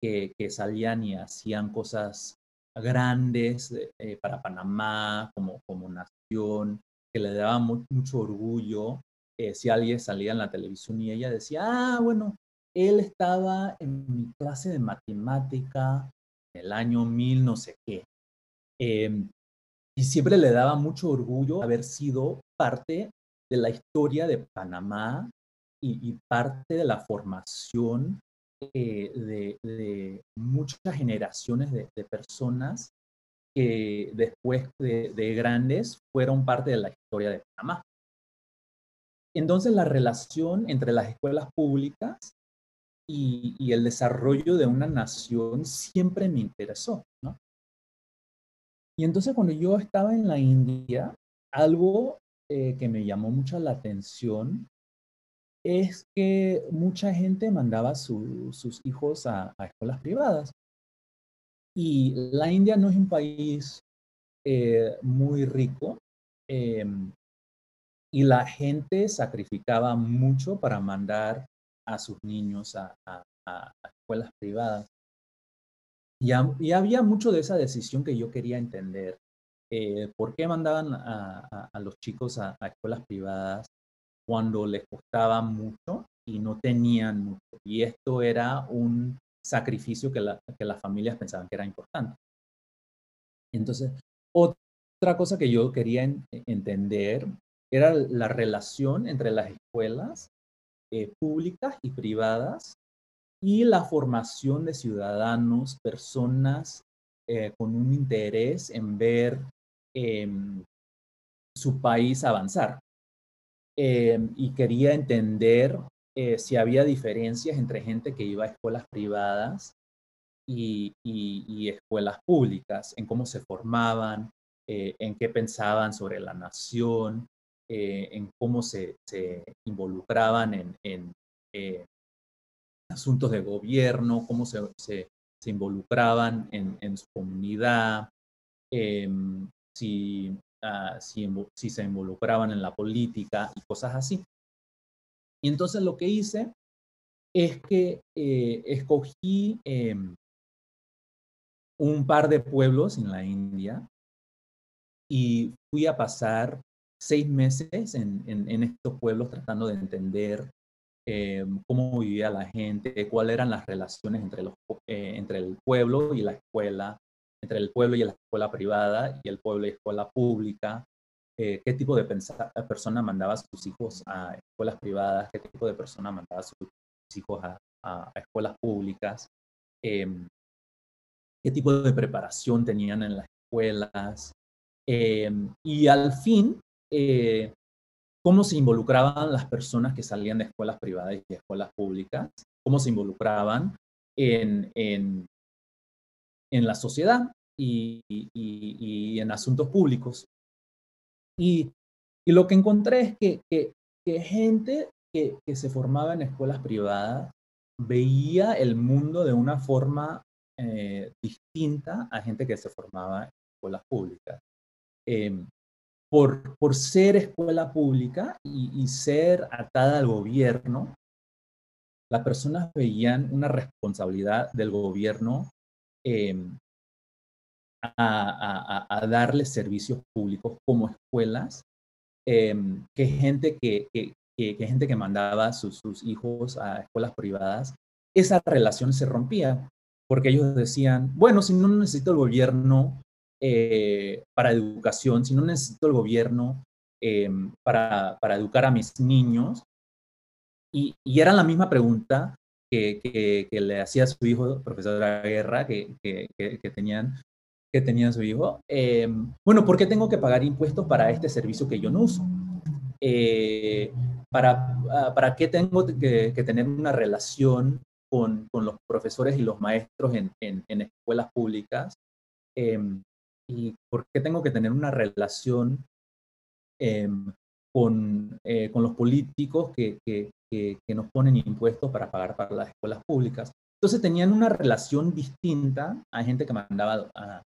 que, salían y hacían cosas grandes eh, para Panamá como, como nación, que le daba mucho orgullo eh, si alguien salía en la televisión y ella decía, ah, bueno, él estaba en mi clase de matemática en el año mil no sé qué. Em, y siempre le daba mucho orgullo haber sido parte de la historia de Panamá y parte de la formación eh, de, muchas generaciones de, personas que después de, grandes fueron parte de la historia de Panamá. Entonces la relación entre las escuelas públicas y, el desarrollo de una nación siempre me interesó. Y entonces cuando yo estaba en la India, algo eh, que me llamó mucho la atención es que mucha gente mandaba sus hijos a, escuelas privadas. Y la India no es un país eh, muy rico em, y la gente sacrificaba mucho para mandar a sus niños a, escuelas privadas. Y, había mucho de esa decisión que yo quería entender. Eh, ¿Por qué mandaban a, los chicos a, escuelas privadas? Cuando les costaba mucho y no tenían mucho. Y esto era un sacrificio que, que las familias pensaban que era importante. Entonces, otra cosa que yo quería entender era la relación entre las escuelas eh, públicas y privadas y la formación de ciudadanos, personas eh, con un interés en ver em, su país avanzar. Em, y quería entender eh, si había diferencias entre gente que iba a escuelas privadas y, escuelas públicas, en cómo se formaban, eh, en qué pensaban sobre la nación, eh, en cómo se, involucraban en, asuntos de gobierno, cómo se, involucraban en, su comunidad, em, si se involucraban en la política y cosas así. Y entonces lo que hice es que eh, escogí em, un par de pueblos en la India y fui a pasar seis meses en, estos pueblos tratando de entender em, cómo vivía la gente, cuáles eran las relaciones entre, eh, entre el pueblo y la escuela, entre el pueblo y la escuela privada y el pueblo y la escuela pública, eh, qué tipo de persona mandaba a sus hijos a escuelas privadas, qué tipo de persona mandaba a sus hijos a, escuelas públicas, em, qué tipo de preparación tenían en las escuelas em, y al fin eh, cómo se involucraban las personas que salían de escuelas privadas y de escuelas públicas, cómo se involucraban en, en, en la sociedad y, en asuntos públicos. Y, lo que encontré es que, gente que, se formaba en escuelas privadas veía el mundo de una forma eh, distinta a gente que se formaba en escuelas públicas. Em, por, por, ser escuela pública y, ser atada al gobierno, las personas veían una responsabilidad del gobierno em, a, a, darle servicios públicos como escuelas, em, que gente que, que, gente que mandaba sus, sus hijos a escuelas privadas esa relación se rompía, porque ellos decían, bueno, si no necesito el gobierno eh, para educación, si no necesito el gobierno em, para, para, educar a mis niños, y, y era la misma pregunta que, que, le hacía a su hijo, profesor de la guerra, que, que tenían que tenía su hijo. Em, bueno, ¿por qué tengo que pagar impuestos para este servicio que yo no uso? Eh, para, ah, ¿Para qué tengo que, tener una relación con, con, los profesores y los maestros en, en, escuelas públicas? Em, ¿Y por qué tengo que tener una relación em, con, eh, con, los políticos que, que, que, nos ponen impuestos para pagar para las escuelas públicas? Entonces tenían una relación distinta a gente que mandaba a,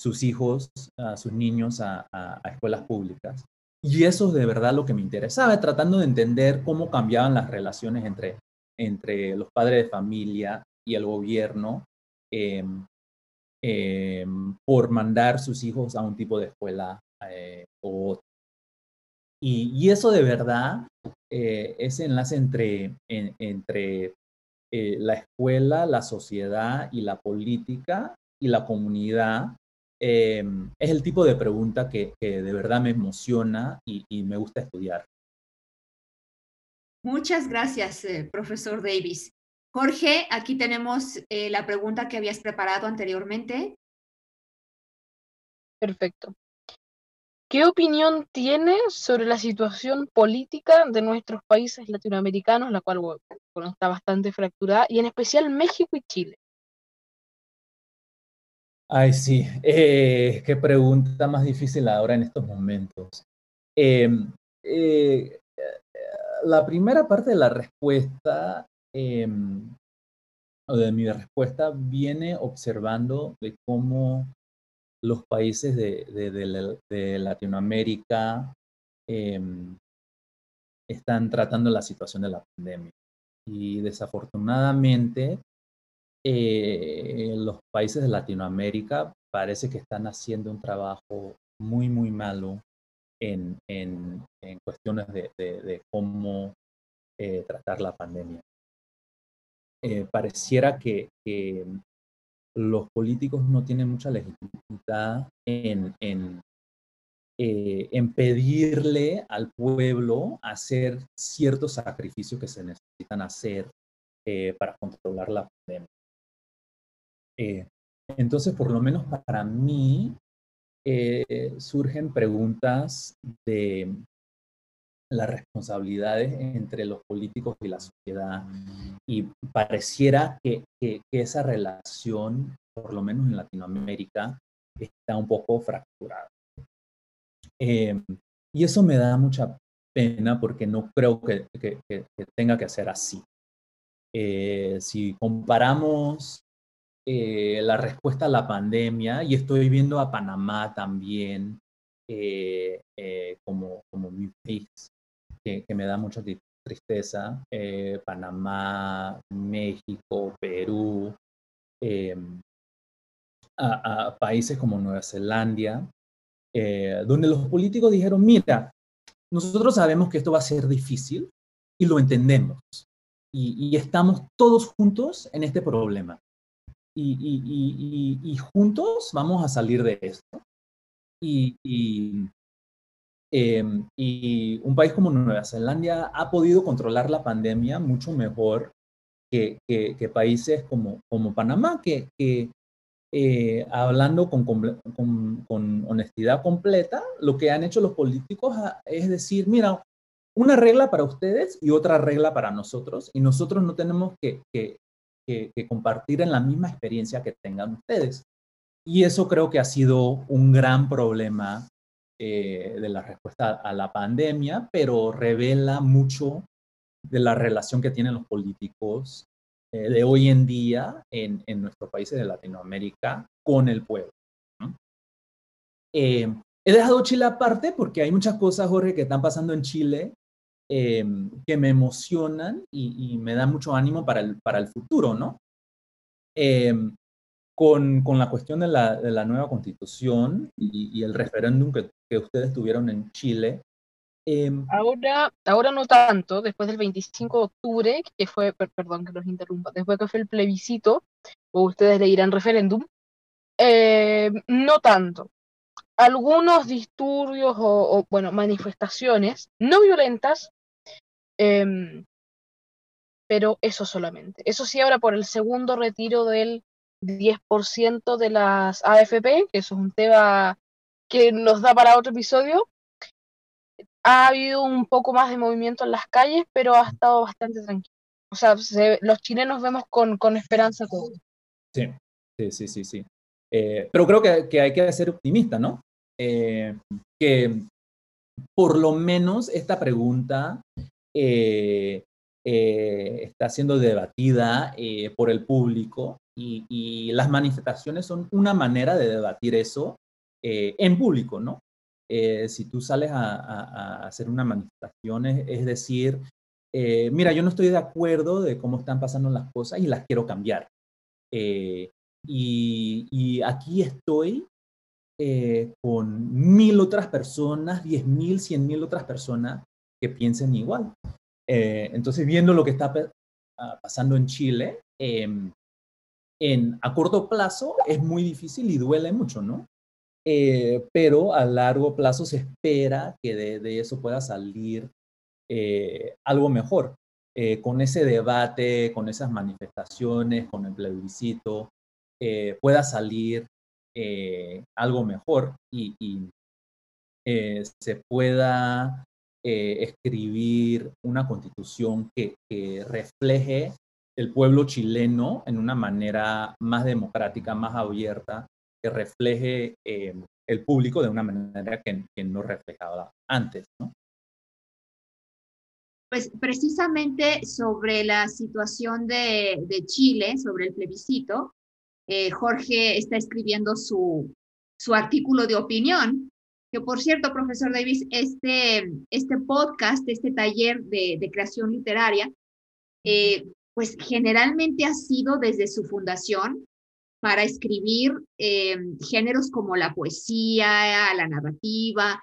sus hijos, a sus niños a, escuelas públicas. Y eso es de verdad lo que me interesaba, tratando de entender cómo cambiaban las relaciones entre, entre los padres de familia y el gobierno em, em, por mandar sus hijos a un tipo de escuela eh, otro. Y, eso de verdad, eh, ese enlace entre, entre eh, la escuela, la sociedad y la política y la comunidad, Em, es el tipo de pregunta que, de verdad me emociona y, me gusta estudiar. Muchas gracias, eh, profesor Davis. Jorge, aquí tenemos eh, la pregunta que habías preparado anteriormente. Perfecto. ¿Qué opinión tiene sobre la situación política de nuestros países latinoamericanos, la cual está bastante fracturada, y en especial México y Chile? Ay, sí, eh, qué pregunta más difícil ahora en estos momentos. Em, eh, la primera parte de la respuesta, em, o de mi respuesta, viene observando de cómo los países de, Latinoamérica em, están tratando la situación de la pandemia. Y desafortunadamente, eh, los países de Latinoamérica parece que están haciendo un trabajo muy, muy malo en, en, cuestiones de, cómo eh, tratar la pandemia. Eh, pareciera que, los políticos no tienen mucha legitimidad en, en, en pedirle al pueblo hacer ciertos sacrificios que se necesitan hacer para controlar la pandemia. Eh, entonces, por lo menos para mí, eh, surgen preguntas de las responsabilidades entre los políticos y la sociedad y pareciera que, esa relación, por lo menos en Latinoamérica, está un poco fracturada. Eh, y eso me da mucha pena porque no creo que, tenga que ser así. si comparamos eh, la respuesta a la pandemia y estoy viendo a Panamá también eh, eh, como, como mi país, que, me da mucha tristeza. Panamá, México, Perú, em, a, países como Nueva Zelanda, donde los políticos dijeron, mira, nosotros sabemos que esto va a ser difícil y lo entendemos. y, estamos todos juntos en este problema y, juntos vamos a salir de esto. Y, em, y, un país como Nueva Zelanda ha podido controlar la pandemia mucho mejor que, países como, Panamá, que, eh, hablando con, honestidad completa, lo que han hecho los políticos es decir, mira, una regla para ustedes y otra regla para nosotros, y nosotros no tenemos que, compartir en la misma experiencia que tengan ustedes. Y eso creo que ha sido un gran problema eh, de la respuesta a la pandemia, pero revela mucho de la relación que tienen los políticos eh, de hoy en día en, en, nuestros países de Latinoamérica con el pueblo. Eh, he dejado Chile aparte porque hay muchas cosas, Jorge, que están pasando en Chile Em, que me emocionan y, me dan mucho ánimo para el, para el futuro, ¿no? Em, con, con, la cuestión de la, de la nueva constitución y, el referéndum que, que, ustedes tuvieron en Chile, Em, Ahora, ahora no tanto, después del 25 de octubre, que fue, per- perdón que los interrumpa, después que fue el plebiscito, o ustedes le dirán referéndum, eh, no tanto. Algunos disturbios o, o, bueno, manifestaciones no violentas, em, pero eso solamente. Eso sí, ahora por el segundo retiro del 10% de las AFP, que eso es un tema que nos da para otro episodio, ha habido un poco más de movimiento en las calles, pero ha estado bastante tranquilo. O sea, se- los chilenos vemos con, con esperanza todo. Sí, sí, sí, sí, sí. Eh, pero creo que, que hay que ser optimista, ¿no? Eh, que por lo menos esta pregunta eh, eh, está siendo debatida eh, por el público y, y las manifestaciones son una manera de debatir eso eh, en público, ¿no? Eh, si tú sales a, a- a hacer una manifestación, es, es decir, eh, mira, yo no estoy de acuerdo de cómo están pasando las cosas y las quiero cambiar. Y, y aquí estoy eh, con mil otras personas, diez mil, cien mil otras personas que piensen igual. Eh, entonces, viendo lo que está ah, pasando en Chile, em, en, a corto plazo es muy difícil y duele mucho, ¿no? Eh, pero a largo plazo se espera que de, eso pueda salir eh, algo mejor. Con ese debate, con esas manifestaciones, con el plebiscito, pueda salir algo mejor y, se pueda eh, escribir una constitución que, refleje el pueblo chileno en una manera más democrática, más abierta, que refleje eh, el público de una manera que, que no reflejaba antes. Pues precisamente sobre la situación de, de Chile, sobre el plebiscito, eh, Jorge está escribiendo su, su artículo de opinión, que por cierto, profesor Davis, este, este podcast, este taller de, de creación literaria, eh, pues generalmente ha sido desde su fundación para escribir eh, géneros como la poesía, la narrativa.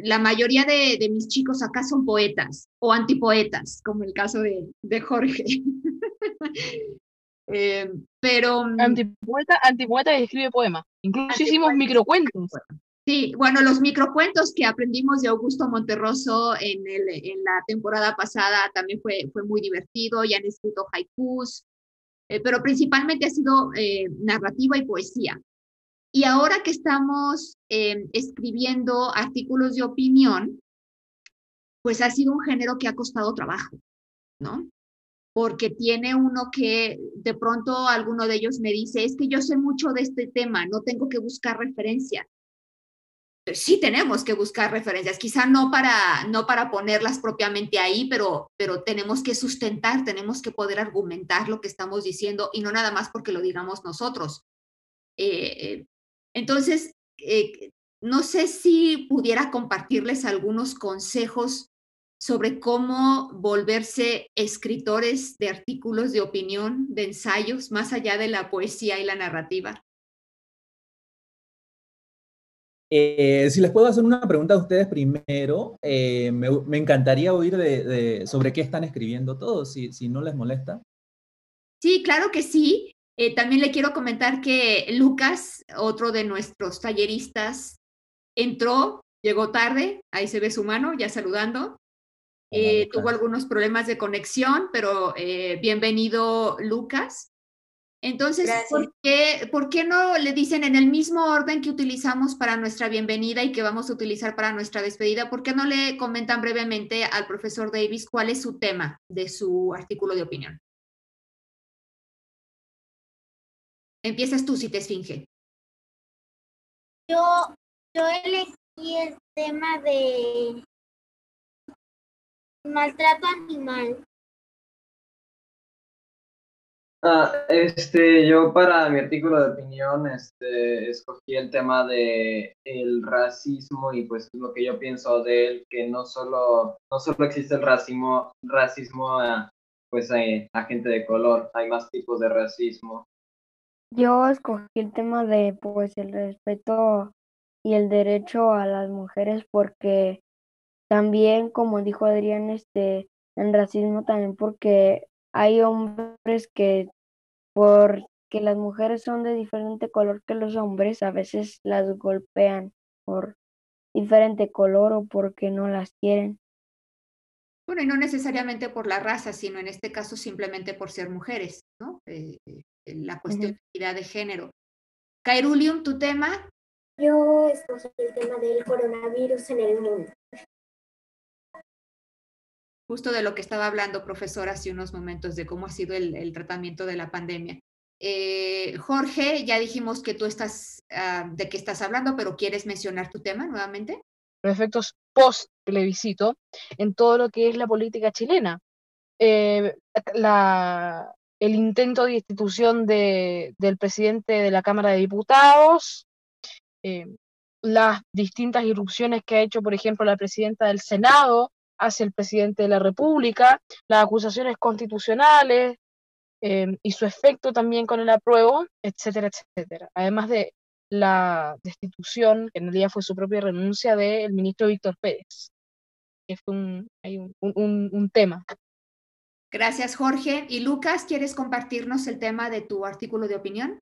La mayoría de, de, mis chicos acá son poetas o antipoetas, como el caso de, de Jorge. eh, pero... Antipoeta, antipoeta y escribe poemas. Incluso hicimos microcuentos. Sí, bueno, los microcuentos que aprendimos de Augusto Monterroso en, el, en la temporada pasada también fue, fue muy divertido y han escrito haikus, eh, pero principalmente ha sido eh, narrativa y poesía. Y ahora que estamos eh, escribiendo artículos de opinión, pues ha sido un género que ha costado trabajo, ¿no? Porque tiene uno que de pronto alguno de ellos me dice, es que yo sé mucho de este tema, no tengo que buscar referencia sí tenemos que buscar referencias, quizá no para, no para ponerlas propiamente ahí, pero, pero tenemos que sustentar, tenemos que poder argumentar lo que estamos diciendo y no nada más porque lo digamos nosotros. Eh, entonces, eh, no sé si pudiera compartirles algunos consejos sobre cómo volverse escritores de artículos de opinión, de ensayos, más allá de la poesía y la narrativa. Eh, si les puedo hacer una pregunta a ustedes primero, eh, me, me, encantaría oír de, de, sobre qué están escribiendo todos, si, si, no les molesta. Sí, claro que sí. Eh, también le quiero comentar que Lucas, otro de nuestros talleristas, entró, llegó tarde, ahí se ve su mano, ya saludando. Hola, tuvo algunos problemas de conexión, pero bienvenido Lucas. Entonces, ¿por qué, ¿por qué, no le dicen en el mismo orden que utilizamos para nuestra bienvenida y que vamos a utilizar para nuestra despedida? ¿Por qué no le comentan brevemente al profesor Davis cuál es su tema de su artículo de opinión? Empiezas tú si te esfinge. Yo, yo elegí el tema de maltrato animal. Ah, este, yo para mi artículo de opinión, este, escogí el tema de el racismo y pues lo que yo pienso de él, que no solo, no solo existe el racismo, racismo a, pues a, a gente de color, hay más tipos de racismo. Yo escogí el tema de pues el respeto y el derecho a las mujeres porque también, como dijo Adrián, este, en racismo también porque hay hombres que porque las mujeres son de diferente color que los hombres, a veces las golpean por diferente color o porque no las quieren. Bueno, y no necesariamente por la raza, sino en este caso simplemente por ser mujeres, ¿no? Eh, eh, la cuestión de equidad de género. Kairulium, ¿tu tema? Yo escogí el tema del coronavirus en el mundo. Justo de lo que estaba hablando, profesor, hace unos momentos, de cómo ha sido el, tratamiento de la pandemia. Eh, Jorge, ya dijimos que tú estás, ah, de qué estás hablando, pero ¿quieres mencionar tu tema nuevamente? Los efectos post plebiscito en todo lo que es la política chilena. Eh, el intento de institución del presidente de la Cámara de Diputados, eh, las distintas irrupciones que ha hecho, por ejemplo, la presidenta del Senado hacia el presidente de la República, las acusaciones constitucionales eh, y su efecto también con el apruebo, etcétera, etcétera. Además de la destitución, que en realidad fue su propia renuncia del ministro Víctor Pérez, que fue un, un, un, tema. Gracias, Jorge. Y Lucas, ¿quieres compartirnos el tema de tu artículo de opinión?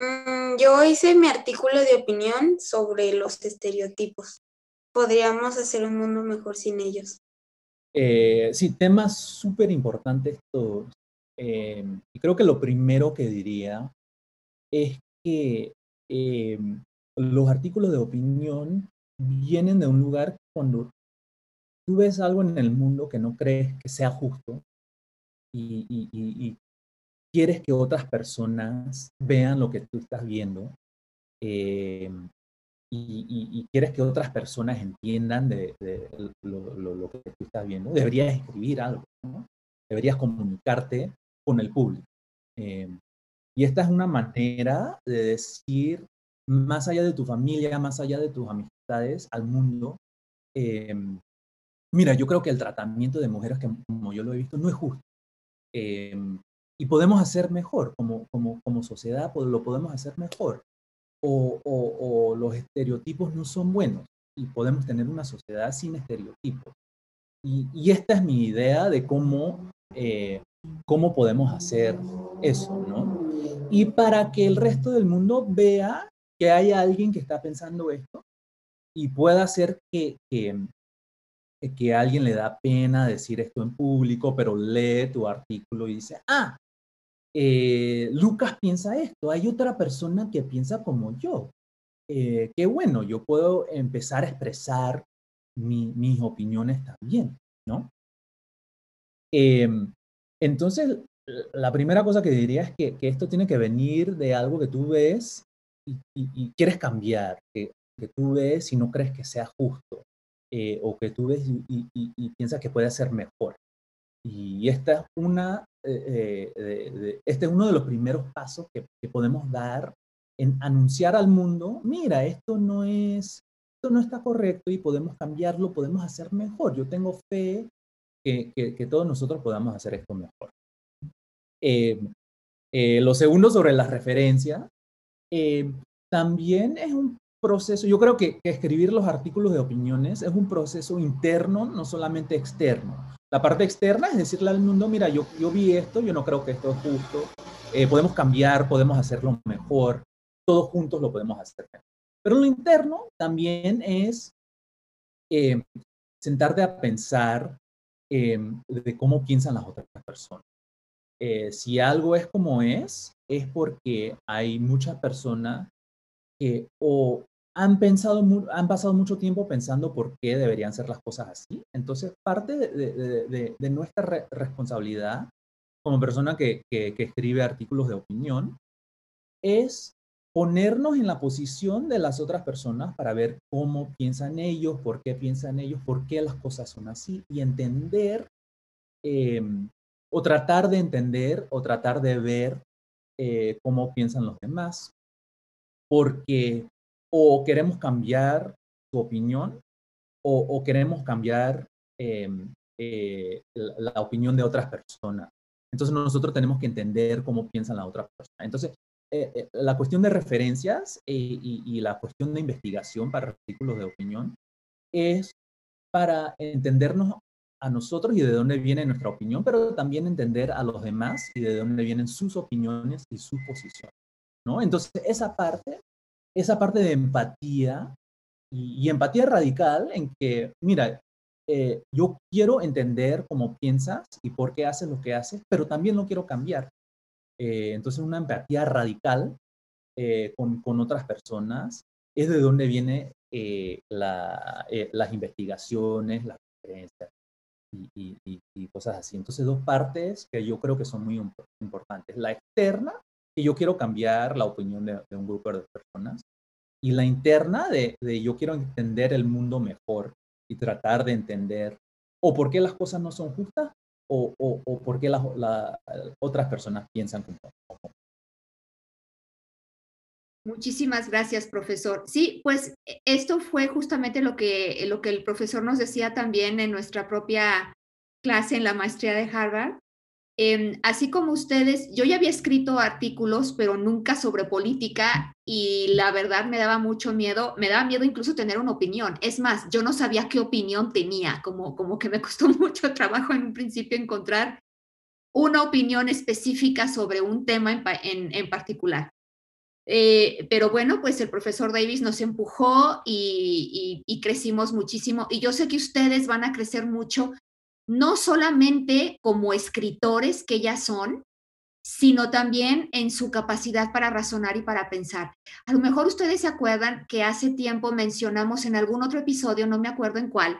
Mm, yo hice mi artículo de opinión sobre los estereotipos. Podríamos hacer un mundo mejor sin ellos. Eh, sí, temas súper importantes todos. Eh, y creo que lo primero que diría es que eh, los artículos de opinión vienen de un lugar cuando tú ves algo en el mundo que no crees que sea justo y, quieres que otras personas vean lo que tú estás viendo eh, y, quieres que otras personas entiendan de, lo, que tú estás viendo, deberías escribir algo, deberías comunicarte con el público. Eh, y esta es una manera de decir, más allá de tu familia, más allá de tus amistades, al mundo, em, mira, yo creo que el tratamiento de mujeres, que como yo lo he visto, no es justo. Em, y podemos hacer mejor, como, como, como sociedad lo podemos hacer mejor. O, los estereotipos no son buenos y podemos tener una sociedad sin estereotipos. Y, y esta es mi idea de cómo, eh, cómo podemos hacer eso, ¿no? y para que el resto del mundo vea que hay alguien que está pensando esto y pueda hacer que, que, que alguien le da pena decir esto en público, pero lee tu artículo y dice, ah, eh, Lucas piensa esto, hay otra persona que piensa como yo. Eh, qué bueno, yo puedo empezar a expresar mis opiniones también, ¿no? Em, entonces, la primera cosa que diría es que, esto tiene que venir de algo que tú ves y, quieres cambiar, que, tú ves y no crees que sea justo, eh, o que tú ves y, piensas que puede ser mejor. Y esta es una, eh, eh, este es uno de los primeros pasos que, podemos dar en anunciar al mundo, mira, esto no es, esto no está correcto y podemos cambiarlo, podemos hacer mejor. Yo tengo fe que, todos nosotros podamos hacer esto mejor. Eh, eh, lo segundo sobre la referencia, eh, también es un proceso, yo creo que, escribir los artículos de opiniones es un proceso interno, no solamente externo. La parte externa es decirle al mundo, mira, yo, yo vi esto, yo no creo que esto es justo, podemos cambiar, podemos hacerlo mejor, todos juntos lo podemos hacer. Pero lo interno también es sentarte a pensar de cómo piensan las otras personas. Eh, si algo es como es, es porque hay muchas personas que o han pensado, han pasado mucho tiempo pensando por qué deberían ser las cosas así. Entonces, parte de, nuestra responsabilidad como persona que, escribe artículos de opinión es ponernos en la posición de las otras personas para ver cómo piensan ellos, por qué piensan ellos, por qué las cosas son así y entender em, o tratar de entender o tratar de ver eh, cómo piensan los demás, porque o queremos cambiar su opinión o, queremos cambiar em, eh, la, opinión de otras personas. Entonces nosotros tenemos que entender cómo piensan las otras personas. Entonces, eh, la cuestión de referencias y, y, la cuestión de investigación para artículos de opinión es para entendernos a nosotros y de dónde viene nuestra opinión, pero también entender a los demás y de dónde vienen sus opiniones y sus posiciones, ¿no? Entonces, esa parte, esa parte de empatía y, empatía radical en que, mira, eh, yo quiero entender cómo piensas y por qué haces lo que haces, pero también lo quiero cambiar. Eh, entonces, una empatía radical eh, con, con, otras personas es de donde viene la, las investigaciones, las conferencias y, y, cosas así. Entonces, dos partes que yo creo que son muy importantes. La externa, que yo quiero cambiar la opinión de, un grupo de personas, y la interna de, de, yo quiero entender el mundo mejor y tratar de entender o por qué las cosas no son justas o, o, o por qué las otras personas piensan como, Muchísimas gracias, profesor. Sí, pues e, esto fue justamente lo que, lo que el profesor nos decía también en nuestra propia clase en la maestría de Harvard, Em, así como ustedes, yo ya había escrito artículos, pero nunca sobre política y la verdad me daba mucho miedo, me daba miedo incluso tener una opinión. Es más, yo no sabía qué opinión tenía, como, como que me costó mucho trabajo en un principio encontrar una opinión específica sobre un tema en, particular. Eh, pero bueno, pues el profesor Davis nos empujó y, y, crecimos muchísimo. Y yo sé que ustedes van a crecer mucho no solamente como escritores que ya son, sino también en su capacidad para razonar y para pensar. A lo mejor ustedes se acuerdan que hace tiempo mencionamos en algún otro episodio, no me acuerdo en cuál,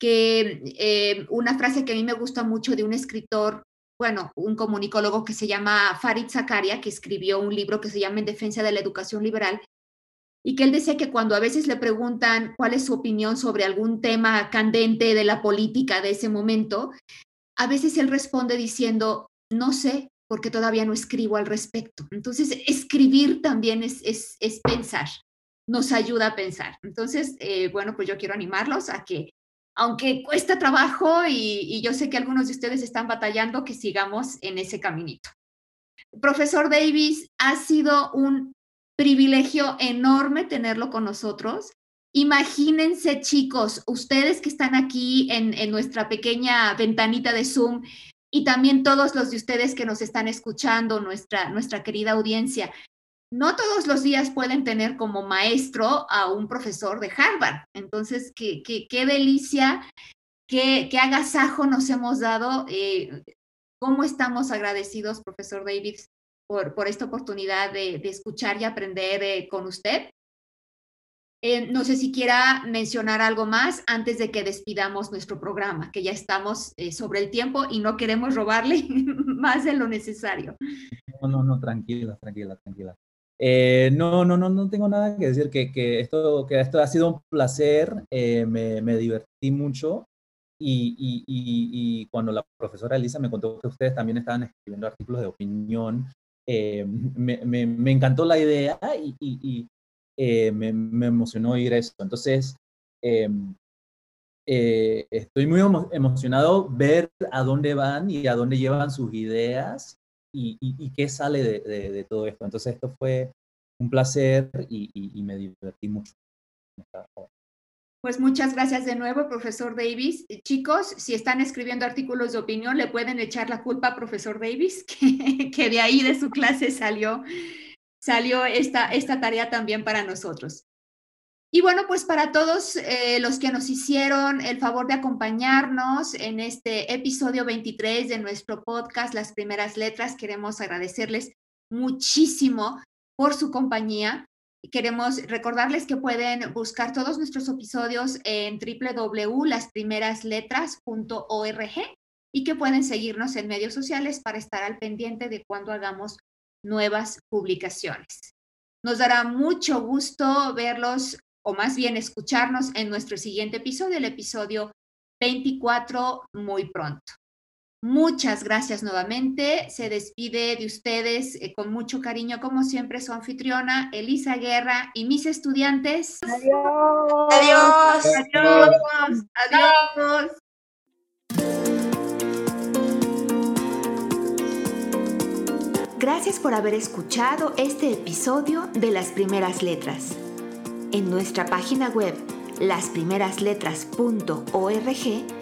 que eh, una frase que a mí me gusta mucho de un escritor, bueno, un comunicólogo que se llama Farid Zakaria, que escribió un libro que se llama En defensa de la educación liberal, y que él decía que cuando a veces le preguntan cuál es su opinión sobre algún tema candente de la política de ese momento, a veces él responde diciendo, no sé, porque todavía no escribo al respecto. Entonces, escribir también es, es, pensar, nos ayuda a pensar. Entonces, eh, bueno, pues yo quiero animarlos a que, aunque cuesta trabajo y, y yo sé que algunos de ustedes están batallando, que sigamos en ese caminito. Profesor Davis, ha sido un privilegio enorme tenerlo con nosotros. Imagínense, chicos, ustedes que están aquí en, nuestra pequeña ventanita de Zoom y también todos los de ustedes que nos están escuchando, nuestra, nuestra querida audiencia. No todos los días pueden tener como maestro a un profesor de Harvard. Entonces, qué, qué, qué delicia, qué, qué, agasajo nos hemos dado. Eh, ¿Cómo estamos agradecidos, profesor David, por, esta oportunidad de, escuchar y aprender eh, con usted. Eh, no sé si quiera mencionar algo más antes de que despidamos nuestro programa, que ya estamos eh, sobre el tiempo y no queremos robarle más de lo necesario. No, no, no, tranquila, tranquila, tranquila. no, no, no, no tengo nada que decir, que, que esto, que esto ha sido un placer, me, me, divertí mucho y, y, y, cuando la profesora Elisa me contó que ustedes también estaban escribiendo artículos de opinión, eh, me, encantó la idea y, eh, me, emocionó oír esto. Entonces, eh, estoy muy emocionado ver a dónde van y a dónde llevan sus ideas y, y qué sale de, de, todo esto. Entonces, esto fue un placer y, me divertí mucho. Pues muchas gracias de nuevo, profesor Davis. Eh, chicos, si están escribiendo artículos de opinión, le pueden echar la culpa a profesor Davis, que, de ahí de su clase salió, salió esta, esta tarea también para nosotros. Y bueno, pues para todos eh, los que nos hicieron el favor de acompañarnos en este episodio 23 de nuestro podcast, Las Primeras Letras, queremos agradecerles muchísimo por su compañía. Queremos recordarles que pueden buscar todos nuestros episodios en www.lasprimerasletras.org y que pueden seguirnos en medios sociales para estar al pendiente de cuando hagamos nuevas publicaciones. Nos dará mucho gusto verlos o más bien escucharnos en nuestro siguiente episodio, el episodio 24, muy pronto. Muchas gracias nuevamente. Se despide de ustedes eh, con mucho cariño, como siempre, su anfitriona Elisa Guerra y mis estudiantes. Adiós. Adiós. Adiós. Adiós. Gracias por haber escuchado este episodio de Las Primeras Letras. En nuestra página web lasprimerasletras.org